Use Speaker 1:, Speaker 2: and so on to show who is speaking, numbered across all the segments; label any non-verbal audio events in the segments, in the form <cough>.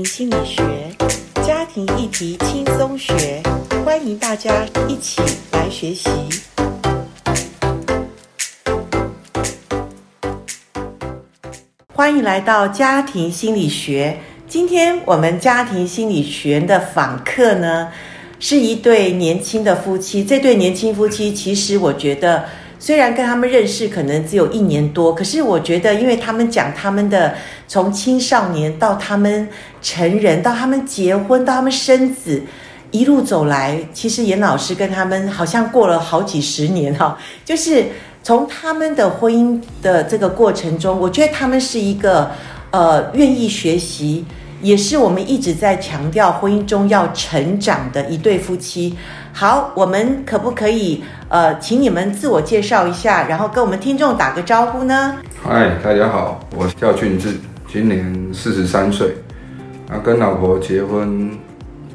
Speaker 1: 心理学，家庭议题轻松学，欢迎大家一起来学习。欢迎来到家庭心理学。今天我们家庭心理学的访客呢，是一对年轻的夫妻。这对年轻夫妻，其实我觉得。虽然跟他们认识可能只有一年多，可是我觉得，因为他们讲他们的从青少年到他们成人，到他们结婚，到他们生子，一路走来，其实严老师跟他们好像过了好几十年哈。就是从他们的婚姻的这个过程中，我觉得他们是一个呃愿意学习，也是我们一直在强调婚姻中要成长的一对夫妻。好，我们可不可以呃，请你们自我介绍一下，然后跟我们听众打个招呼呢？
Speaker 2: 嗨，大家好，我叫俊志，今年四十三岁，啊，跟老婆结婚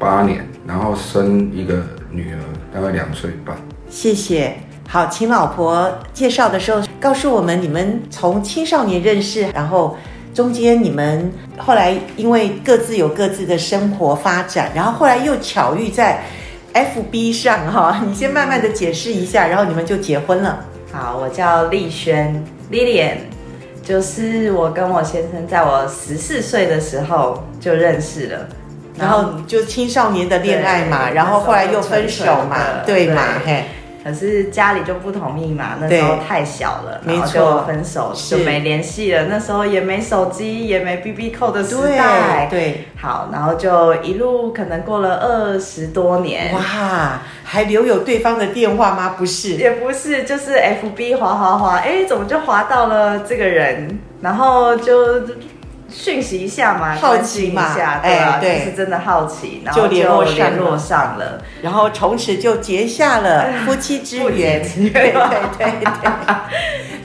Speaker 2: 八年，然后生一个女儿，大概两岁半。
Speaker 1: 谢谢。好，请老婆介绍的时候告诉我们，你们从青少年认识，然后中间你们后来因为各自有各自的生活发展，然后后来又巧遇在。FB 上哈，你先慢慢的解释一下，然后你们就结婚了。
Speaker 3: 好，我叫丽轩，Lilian，就是我跟我先生在我十四岁的时候就认识了，
Speaker 1: 然后就青少年的恋爱嘛，然后后来又分手嘛，对嘛，嘿。
Speaker 3: 可是家里就不同意嘛，那时候太小了，然后就分手，就没联系了。那时候也没手机，也没 BB 扣的时代，
Speaker 1: 对，对。
Speaker 3: 好，然后就一路可能过了二十多年。
Speaker 1: 哇，还留有对方的电话吗？不是，
Speaker 3: 也不是，就是 FB 滑滑滑，哎，怎么就滑到了这个人？然后就。讯息一下嘛，
Speaker 1: 好奇嘛，
Speaker 3: 对吧？对，是真的好奇，然后就联络联络上了，
Speaker 1: 然后从此就结下了 <laughs> 夫妻之缘。对对对对，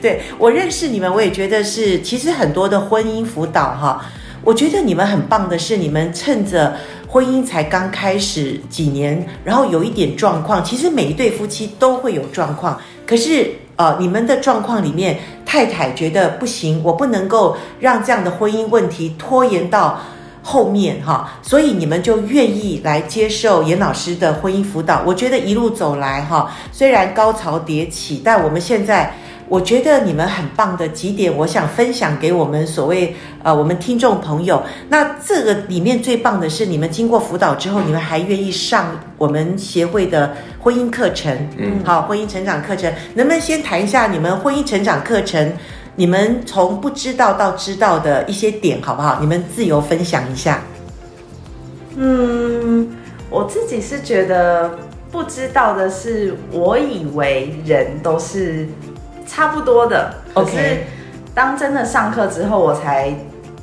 Speaker 1: 对 <laughs> 我认识你们，我也觉得是，其实很多的婚姻辅导哈，我觉得你们很棒的是，你们趁着婚姻才刚开始几年，然后有一点状况，其实每一对夫妻都会有状况，可是。呃，你们的状况里面，太太觉得不行，我不能够让这样的婚姻问题拖延到后面哈，所以你们就愿意来接受严老师的婚姻辅导。我觉得一路走来哈，虽然高潮迭起，但我们现在。我觉得你们很棒的几点，我想分享给我们所谓呃我们听众朋友。那这个里面最棒的是，你们经过辅导之后，你们还愿意上我们协会的婚姻课程。嗯，好，婚姻成长课程，能不能先谈一下你们婚姻成长课程？你们从不知道到知道的一些点，好不好？你们自由分享一下。
Speaker 3: 嗯，我自己是觉得不知道的是，我以为人都是。差不多的，可是当真的上课之后，我才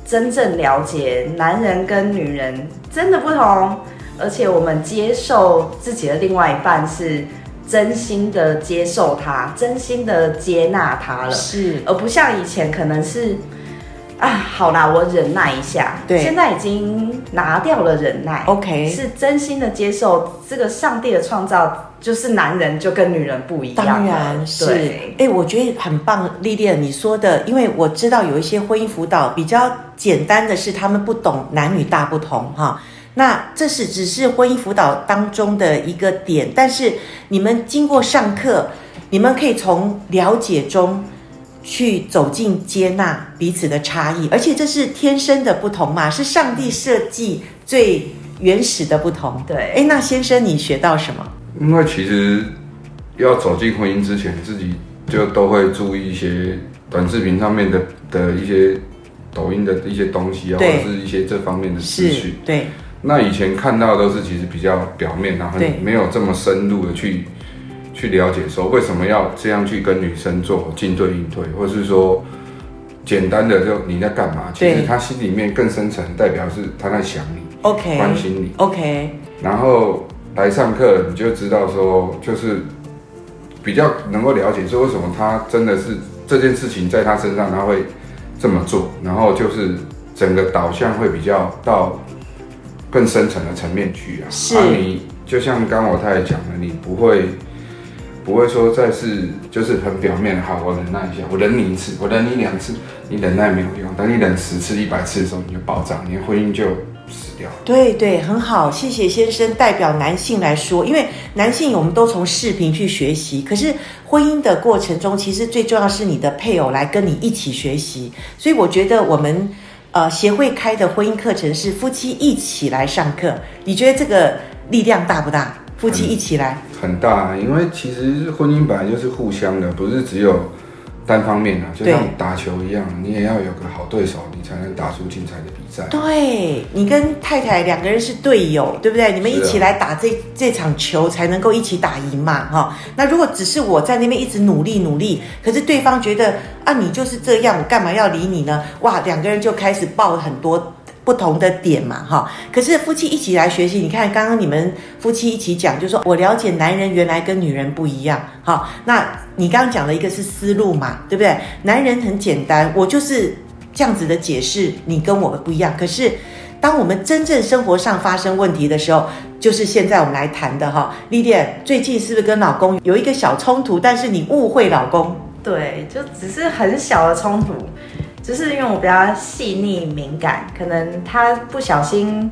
Speaker 3: 真正了解男人跟女人真的不同，而且我们接受自己的另外一半是真心的接受他，真心的接纳他了，
Speaker 1: 是，
Speaker 3: 而不像以前可能是。啊，好啦，我忍耐一下。对，现在已经拿掉了忍耐。
Speaker 1: OK，
Speaker 3: 是真心的接受这个上帝的创造，就是男人就跟女人不一样。
Speaker 1: 当然是。哎，我觉得很棒，丽丽，你说的，因为我知道有一些婚姻辅导比较简单的是，他们不懂男女大不同哈。那这是只是婚姻辅导当中的一个点，但是你们经过上课，你们可以从了解中。去走进接纳彼此的差异，而且这是天生的不同嘛，是上帝设计最原始的不同。
Speaker 3: 对，
Speaker 1: 哎，那先生你学到什么？
Speaker 2: 因为其实要走进婚姻之前，自己就都会注意一些短视频上面的的一些抖音的一些东西啊，或者是一些这方面的资讯。
Speaker 1: 对，
Speaker 2: 那以前看到的都是其实比较表面，然后没有这么深入的去。去了解说为什么要这样去跟女生做进退应退，或是说简单的就你在干嘛？其实他心里面更深层代表是他在想你
Speaker 1: ，OK，
Speaker 2: 关心你
Speaker 1: ，OK。
Speaker 2: 然后来上课你就知道说，就是比较能够了解说为什么他真的是这件事情在他身上他会这么做，然后就是整个导向会比较到更深层的层面去啊。
Speaker 1: 是，
Speaker 2: 啊、你就像刚我太太讲的，你不会。不会说再是就是很表面的，好，我忍耐一下，我忍你一次，我忍你两次，你忍耐没有用，等你忍十次、一百次的时候，你就爆炸，你的婚姻就死掉。
Speaker 1: 对对，很好，谢谢先生代表男性来说，因为男性我们都从视频去学习，可是婚姻的过程中，其实最重要是你的配偶来跟你一起学习，所以我觉得我们呃协会开的婚姻课程是夫妻一起来上课，你觉得这个力量大不大？夫妻一起来
Speaker 2: 很，大，因为其实婚姻本来就是互相的，不是只有单方面的，就像打球一样，你也要有个好对手，你才能打出精彩的比赛。
Speaker 1: 对，你跟太太两个人是队友，对不对？你们一起来打这这场球，才能够一起打赢嘛，哈。那如果只是我在那边一直努力努力，可是对方觉得啊，你就是这样，我干嘛要理你呢？哇，两个人就开始爆很多。不同的点嘛，哈，可是夫妻一起来学习，你看刚刚你们夫妻一起讲，就说我了解男人原来跟女人不一样，哈，那你刚刚讲的一个是思路嘛，对不对？男人很简单，我就是这样子的解释，你跟我们不一样。可是当我们真正生活上发生问题的时候，就是现在我们来谈的哈，丽丽最近是不是跟老公有一个小冲突？但是你误会老公，
Speaker 3: 对，就只是很小的冲突。就是因为我比较细腻敏感，可能他不小心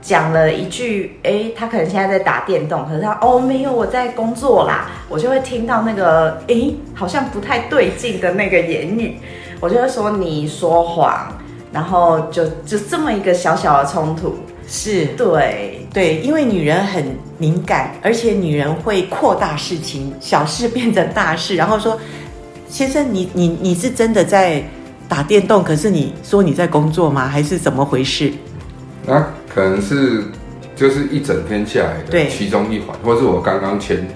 Speaker 3: 讲了一句，哎，他可能现在在打电动，可是他哦没有，我在工作啦，我就会听到那个哎好像不太对劲的那个言语，我就会说你说谎，然后就就这么一个小小的冲突，
Speaker 1: 是
Speaker 3: 对
Speaker 1: 对，因为女人很敏感，而且女人会扩大事情，小事变成大事，然后说先生你你你是真的在。打电动，可是你说你在工作吗？还是怎么回事？
Speaker 2: 那可能是就是一整天下来的其中一环，或是我刚刚前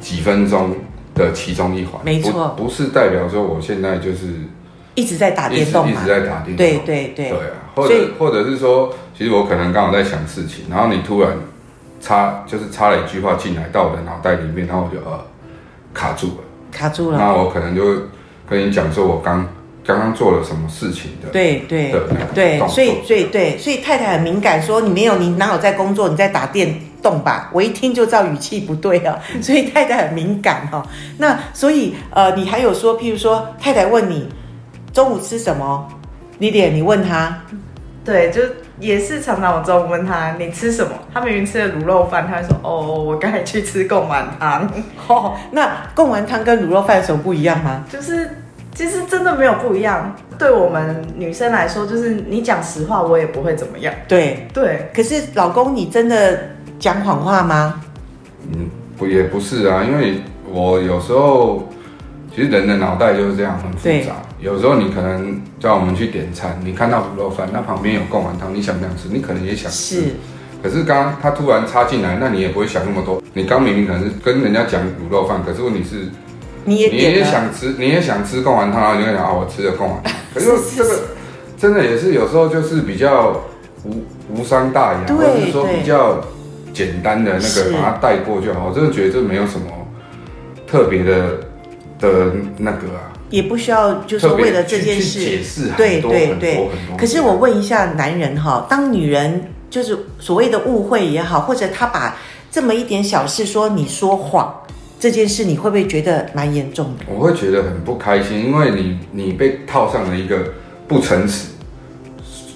Speaker 2: 几分钟的其中一环。
Speaker 1: 没错，
Speaker 2: 不是代表说我现在就是
Speaker 1: 一直在打电动，
Speaker 2: 一直在打电动。
Speaker 1: 对对对。
Speaker 2: 对啊，或者或者是说，其实我可能刚好在想事情，然后你突然插就是插了一句话进来到我的脑袋里面，然后我就呃卡住了，
Speaker 1: 卡住了。
Speaker 2: 那我可能就跟你讲说，我刚。刚刚做了什么事情的？
Speaker 1: 对对对，所以所以对，所以太太很敏感，说你没有，你哪有在工作？你在打电动吧？我一听就知道语气不对啊，所以太太很敏感哦。那所以呃，你还有说，譬如说太太问你中午吃什么？你点，你问他，
Speaker 3: 对，就也是常常我中午问他你吃什么？他明明吃了卤肉饭，他会说哦，我刚才去吃贡丸汤。
Speaker 1: 哦，那贡丸汤跟卤肉饭有什么不一样吗？
Speaker 3: 就是。其实真的没有不一样，对我们女生来说，就是你讲实话，我也不会怎么样。
Speaker 1: 对对，可是老公，你真的讲谎话吗？
Speaker 2: 嗯，不也不是啊，因为我有时候其实人的脑袋就是这样很复杂。有时候你可能叫我们去点餐，你看到卤肉饭，那旁边有贡丸汤，你想不想吃？你可能也想吃。是。可是刚刚他突然插进来，那你也不会想那么多。你刚明明可能是跟人家讲卤肉饭，可是问题是。
Speaker 1: 你也，
Speaker 2: 你也想吃，你也想吃贡丸汤，然后你会想啊，我吃了贡丸。<laughs> 可是这个真的也是有时候就是比较无无伤大雅，或者是说比较简单的那个把它带过就好。我真的觉得这没有什么特别的的那个啊，
Speaker 1: 也不需要就是为了这件事
Speaker 2: 解释。
Speaker 1: 对对对。可是我问一下男人哈，当女人就是所谓的误会也好，或者他把这么一点小事说你说谎。这件事你会不会觉得蛮严重的？
Speaker 2: 我会觉得很不开心，因为你你被套上了一个不诚实、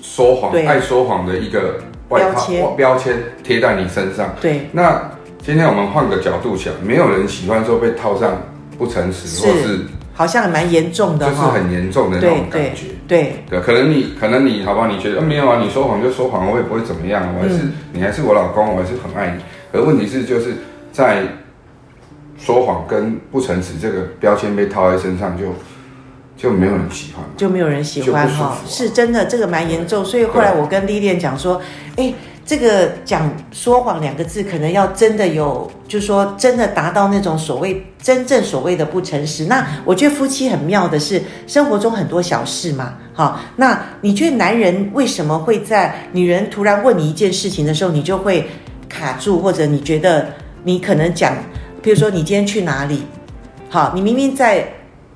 Speaker 2: 说谎、对爱说谎的一个外标签标签贴在你身上。
Speaker 1: 对，
Speaker 2: 那今天我们换个角度想，没有人喜欢说被套上不诚实，或是
Speaker 1: 好像还蛮严重的，
Speaker 2: 就是很严重的那种感
Speaker 1: 觉。对
Speaker 2: 对，可能你可能你好吧，你觉得、呃、没有啊，你说谎就说谎，我也不会怎么样，我还是、嗯、你还是我老公，我还是很爱你。可问题是就是在。说谎跟不诚实这个标签被套在身上就，就就没有人喜欢，
Speaker 1: 就没有人喜欢哈、啊，是真的，这个蛮严重。所以后来我跟丽莲讲说，哎，这个讲说谎两个字，可能要真的有，就是说真的达到那种所谓真正所谓的不诚实。那我觉得夫妻很妙的是，生活中很多小事嘛，好，那你觉得男人为什么会在女人突然问你一件事情的时候，你就会卡住，或者你觉得你可能讲？比如说，你今天去哪里？好，你明明在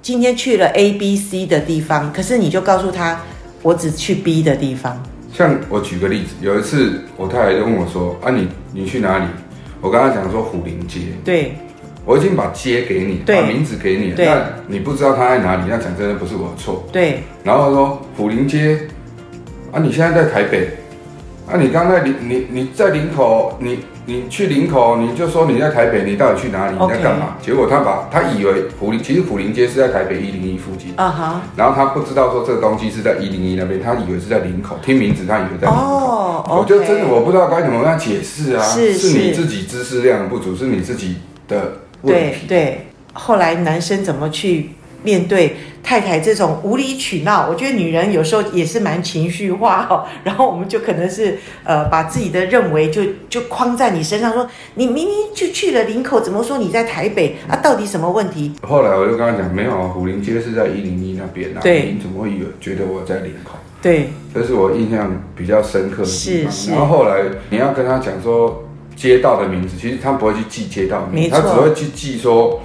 Speaker 1: 今天去了 A、B、C 的地方，可是你就告诉他，我只去 B 的地方。
Speaker 2: 像我举个例子，有一次我太太就问我说：“啊你，你你去哪里？”我跟他讲说虎林街。
Speaker 1: 对，
Speaker 2: 我已经把街给你，把名字给你了，那你不知道他在哪里，那讲真的不是我的错。
Speaker 1: 对。
Speaker 2: 然后他说虎林街，啊，你现在在台北，啊，你刚在林，你你在林口，你你去林口，你就说你在台北，你到底去哪里？你在干嘛结果他把他以为府林，其实府林街是在台北一零一附近。啊哈。然后他不知道说这个东西是在一零一那边，他以为是在林口，听名字他以为在林口。哦。我就真的我不知道该怎么样解释啊。是是。是你自己知识量不足，是你自己的。
Speaker 1: 对对，后来男生怎么去面对太太这种无理取闹？我觉得女人有时候也是蛮情绪化 <laughs> 哦。然后我们就可能是呃，把自己的认为就就框在你身上，说你明明就去了林口，怎么说你在台北啊？到底什么问题？
Speaker 2: 后来我就跟他讲，没有啊，虎林街是在一零一那边啊。
Speaker 1: 对，
Speaker 2: 你怎么会以为觉得我在林口？
Speaker 1: 对，
Speaker 2: 这是我印象比较深刻的地方。
Speaker 1: 是是。
Speaker 2: 然后后来你要跟他讲说街道的名字，其实他不会去记街道名字，他只会去记说。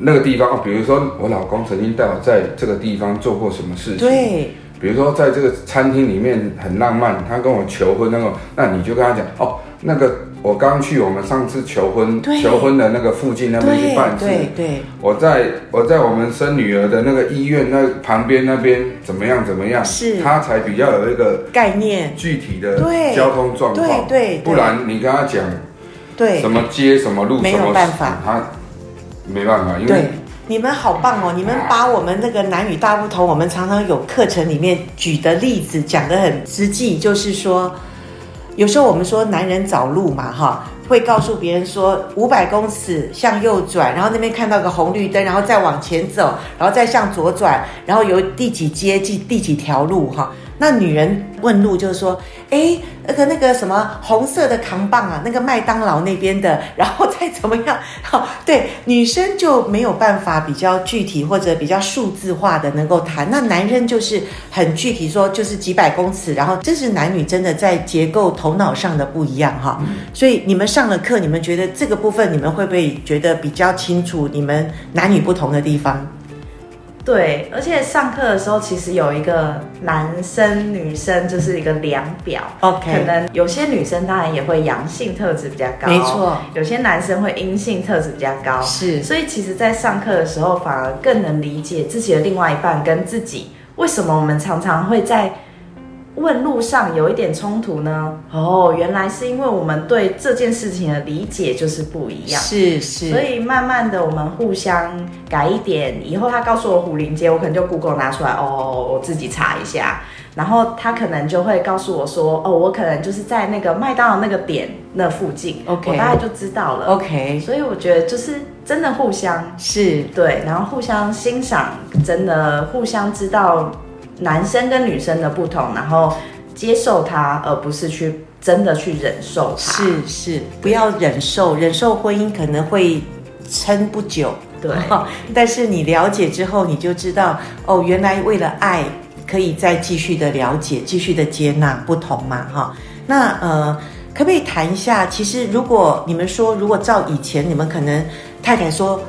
Speaker 2: 那个地方哦，比如说我老公曾经带我在这个地方做过什么事情，
Speaker 1: 对，
Speaker 2: 比如说在这个餐厅里面很浪漫，他跟我求婚那个，那你就跟他讲哦，那个我刚去我们上次求婚求婚的那个附近那边去办事，
Speaker 1: 对对，
Speaker 2: 我在我在我们生女儿的那个医院那旁边那边怎么样怎么样，
Speaker 1: 是，
Speaker 2: 他才比较有一个
Speaker 1: 概念，
Speaker 2: 具体的交通状况，
Speaker 1: 对对，
Speaker 2: 不然你跟他讲，
Speaker 1: 对，
Speaker 2: 什么街什么路，
Speaker 1: 没有办法，
Speaker 2: 他。没办法，因
Speaker 1: 为你们好棒哦！你们把我们那个男女大不同，我们常常有课程里面举的例子讲得很实际，就是说，有时候我们说男人找路嘛，哈，会告诉别人说五百公尺向右转，然后那边看到个红绿灯，然后再往前走，然后再向左转，然后有第几街第第几条路，哈。那女人问路就是说，哎，那个那个什么红色的扛棒啊，那个麦当劳那边的，然后再怎么样？好，对，女生就没有办法比较具体或者比较数字化的能够谈。那男人就是很具体说，就是几百公尺。然后这是男女真的在结构头脑上的不一样哈。嗯。所以你们上了课，你们觉得这个部分你们会不会觉得比较清楚？你们男女不同的地方？
Speaker 3: 对，而且上课的时候其实有一个男生女生就是一个量表
Speaker 1: ，OK，
Speaker 3: 可能有些女生当然也会阳性特质比较高，
Speaker 1: 没错，
Speaker 3: 有些男生会阴性特质比较高，
Speaker 1: 是，
Speaker 3: 所以其实，在上课的时候反而更能理解自己的另外一半跟自己，为什么我们常常会在。问路上有一点冲突呢？哦，原来是因为我们对这件事情的理解就是不一样，
Speaker 1: 是是，
Speaker 3: 所以慢慢的我们互相改一点，以后他告诉我虎林街，我可能就 Google 拿出来，哦，我自己查一下，然后他可能就会告诉我说，哦，我可能就是在那个麦当劳那个点那附近
Speaker 1: ，OK，
Speaker 3: 我大概就知道了
Speaker 1: ，OK，
Speaker 3: 所以我觉得就是真的互相
Speaker 1: 是。
Speaker 3: 对，然后互相欣赏，真的互相知道。男生跟女生的不同，然后接受他，而不是去真的去忍受他。
Speaker 1: 是是，不要忍受，忍受婚姻可能会撑不久。
Speaker 3: 对，<laughs>
Speaker 1: 但是你了解之后，你就知道哦，原来为了爱，可以再继续的了解，继续的接纳不同嘛，哈。那呃，可不可以谈一下？其实如果你们说，如果照以前，你们可能太太说。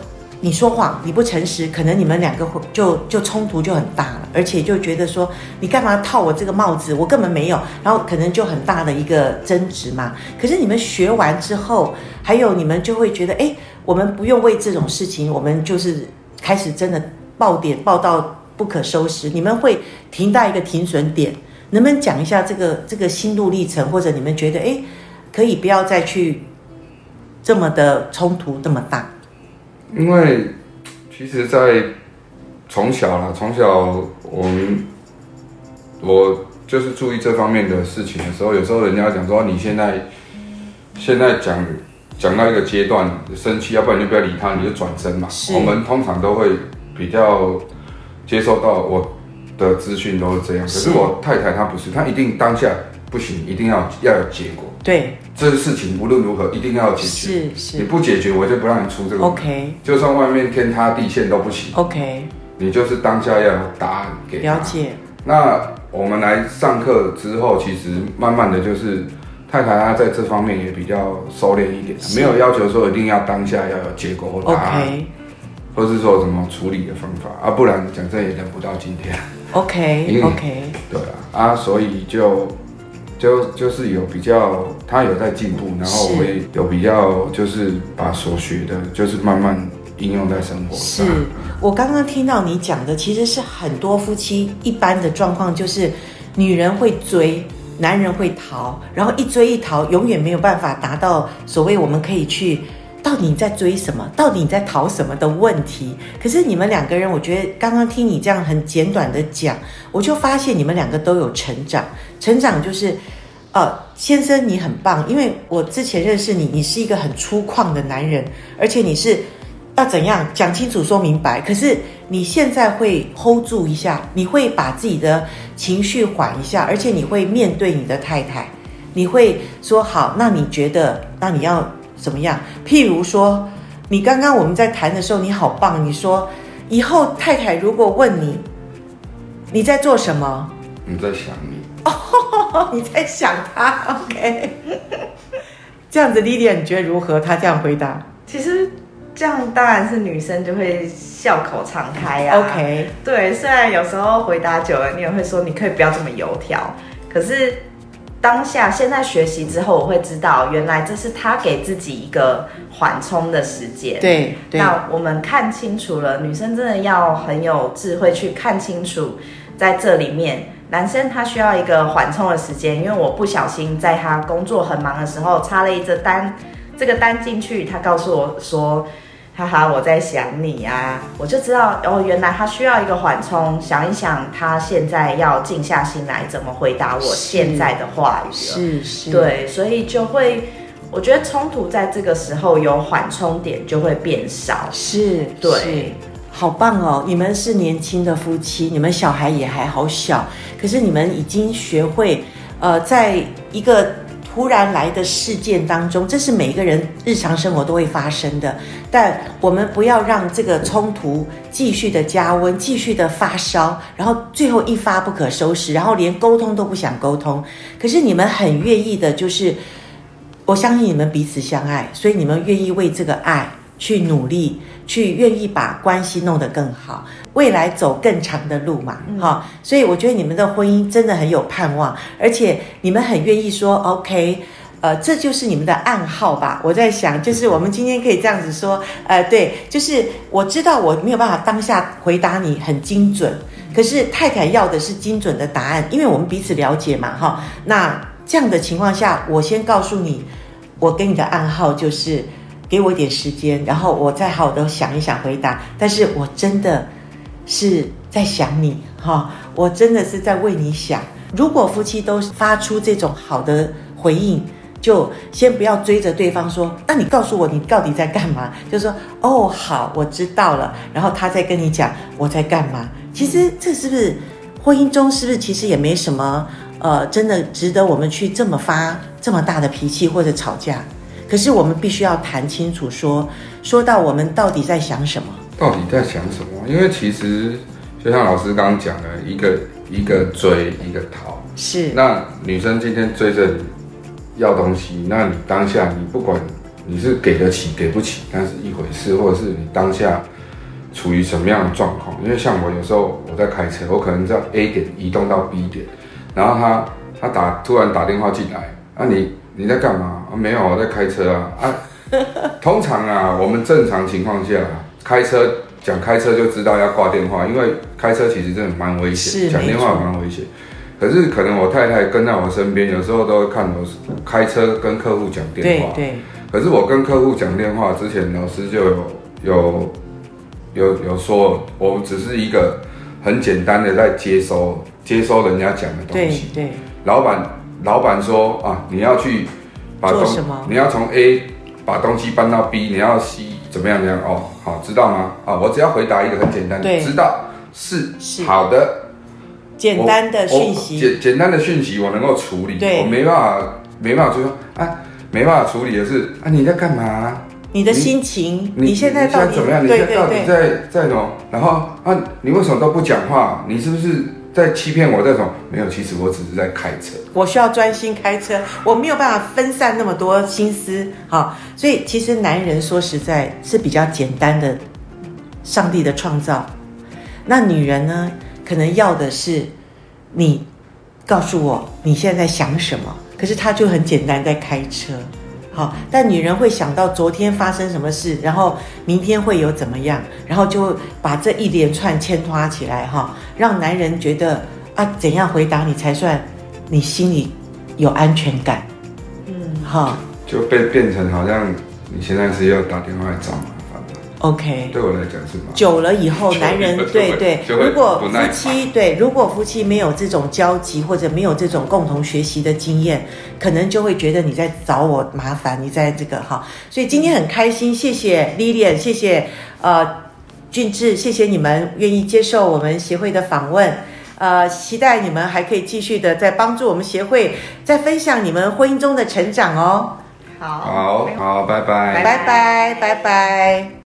Speaker 1: 你说谎，你不诚实，可能你们两个会就就冲突就很大了，而且就觉得说你干嘛套我这个帽子，我根本没有，然后可能就很大的一个争执嘛。可是你们学完之后，还有你们就会觉得，哎，我们不用为这种事情，我们就是开始真的爆点爆到不可收拾。你们会停到一个停损点，能不能讲一下这个这个心路历程，或者你们觉得，哎，可以不要再去这么的冲突这么大？
Speaker 2: 因为其实，在从小啦，从小我们我就是注意这方面的事情的时候，有时候人家讲说，你现在现在讲讲到一个阶段生气，要不然就不要理他，你就转身嘛。我们通常都会比较接受到我的资讯都是这样，可是我太太她不是，她一定当下不行，一定要要有结果。
Speaker 1: 对。
Speaker 2: 这个事情无论如何一定要解决，
Speaker 1: 是是，
Speaker 2: 你不解决我就不让你出这个。
Speaker 1: OK，
Speaker 2: 就算外面天塌地陷都不行。
Speaker 1: OK，
Speaker 2: 你就是当下要有答案给他。
Speaker 1: 了解。
Speaker 2: 那我们来上课之后，其实慢慢的就是太太她在这方面也比较收敛一点，没有要求说一定要当下要有结果或答案，OK，或是说什么处理的方法啊，不然讲真也等不到今天。
Speaker 1: OK，OK，okay, <laughs> okay.
Speaker 2: 对啊，啊，所以就。就就是有比较，他有在进步，然后我也有比较，就是把所学的，就是慢慢应用在生活上。
Speaker 1: 是我刚刚听到你讲的，其实是很多夫妻一般的状况，就是女人会追，男人会逃，然后一追一逃，永远没有办法达到所谓我们可以去。到底你在追什么？到底你在逃什么的问题？可是你们两个人，我觉得刚刚听你这样很简短的讲，我就发现你们两个都有成长。成长就是，呃，先生你很棒，因为我之前认识你，你是一个很粗犷的男人，而且你是要怎样讲清楚、说明白。可是你现在会 hold 住一下，你会把自己的情绪缓一下，而且你会面对你的太太，你会说好，那你觉得，那你要。怎么样？譬如说，你刚刚我们在谈的时候，你好棒。你说以后太太如果问你，你在做什么？
Speaker 2: 你在想你
Speaker 1: 哦，你在想他。OK，这样子，Lilia，你觉得如何？他这样回答，
Speaker 3: 其实这样当然是女生就会笑口常开啊。
Speaker 1: OK，
Speaker 3: 对，虽然有时候回答久了，你也会说你可以不要这么油条，可是。当下现在学习之后，我会知道原来这是他给自己一个缓冲的时间。
Speaker 1: 对，对。
Speaker 3: 那我们看清楚了，女生真的要很有智慧去看清楚，在这里面，男生他需要一个缓冲的时间，因为我不小心在他工作很忙的时候插了一只单，这个单进去，他告诉我说。哈哈，我在想你啊，我就知道哦，原来他需要一个缓冲，想一想他现在要静下心来怎么回答我现在的话语。
Speaker 1: 是是，
Speaker 3: 对，所以就会，我觉得冲突在这个时候有缓冲点就会变少。
Speaker 1: 是，
Speaker 3: 对
Speaker 1: 是，好棒哦！你们是年轻的夫妻，你们小孩也还好小，可是你们已经学会，呃，在一个。突然来的事件当中，这是每一个人日常生活都会发生的。但我们不要让这个冲突继续的加温，继续的发烧，然后最后一发不可收拾，然后连沟通都不想沟通。可是你们很愿意的，就是我相信你们彼此相爱，所以你们愿意为这个爱去努力，去愿意把关系弄得更好。未来走更长的路嘛，哈、嗯，所以我觉得你们的婚姻真的很有盼望，而且你们很愿意说 OK，呃，这就是你们的暗号吧？我在想，就是我们今天可以这样子说，呃，对，就是我知道我没有办法当下回答你很精准，可是太太要的是精准的答案，因为我们彼此了解嘛，哈。那这样的情况下，我先告诉你，我给你的暗号就是给我一点时间，然后我再好的想一想回答，但是我真的。是在想你哈，我真的是在为你想。如果夫妻都发出这种好的回应，就先不要追着对方说，那你告诉我你到底在干嘛？就说哦，好，我知道了。然后他再跟你讲我在干嘛。其实这是不是婚姻中是不是其实也没什么呃，真的值得我们去这么发这么大的脾气或者吵架？可是我们必须要谈清楚说，说到我们到底在想什么。
Speaker 2: 到底在想什么？因为其实就像老师刚刚讲的，一个一个追，一个逃。
Speaker 1: 是。那
Speaker 2: 女生今天追着你要东西，那你当下你不管你是给得起给不起，那是一回事，或者是你当下处于什么样的状况？因为像我有时候我在开车，我可能在 A 点移动到 B 点，然后他他打突然打电话进来，啊你你在干嘛？啊没有，我在开车啊啊。<laughs> 通常啊，我们正常情况下。开车讲开车就知道要挂电话，因为开车其实真的蛮危险，讲电话蛮危险。可是可能我太太跟在我身边，有时候都会看我开车跟客户讲电话。对对。可是我跟客户讲电话之前，老师就有有有有说，我们只是一个很简单的在接收接收人家讲的东西。对对。老板老板说啊，你要去把东你要从 A 把东西搬到 B，你要 C。怎么样？怎样？哦，好，知道吗？啊，我只要回答一个很简单的，知道是好的，
Speaker 1: 简单的讯息，
Speaker 2: 简简单的讯息我能够处理，我没办法，没办法就说啊，没办法处理的是啊，你在干嘛？
Speaker 1: 你的心情，你现在到底
Speaker 2: 怎么样？你现在到底在在什么？然后啊，你为什么都不讲话？你是不是？在欺骗我这种没有，其实我只是在开车。
Speaker 1: 我需要专心开车，我没有办法分散那么多心思。好，所以其实男人说实在是比较简单的，上帝的创造。那女人呢，可能要的是你告诉我你现在在想什么。可是他就很简单在开车，好，但女人会想到昨天发生什么事，然后明天会有怎么样，然后就把这一连串牵拖起来哈，让男人觉得啊，怎样回答你才算你心里有安全感？嗯，哈，
Speaker 2: 就被变成好像你现在是要打电话来找吗
Speaker 1: ？OK，
Speaker 2: 对我来讲是吗？
Speaker 1: 久了以后，男人 <laughs> 对对，如果夫妻对，如果夫妻没有这种交集或者没有这种共同学习的经验，可能就会觉得你在找我麻烦，你在这个哈。所以今天很开心，谢谢 Lilian，谢谢呃俊智，谢谢你们愿意接受我们协会的访问，呃，期待你们还可以继续的在帮助我们协会，在分享你们婚姻中的成长哦。
Speaker 2: 好，好，好，拜拜，
Speaker 1: 拜拜，拜拜。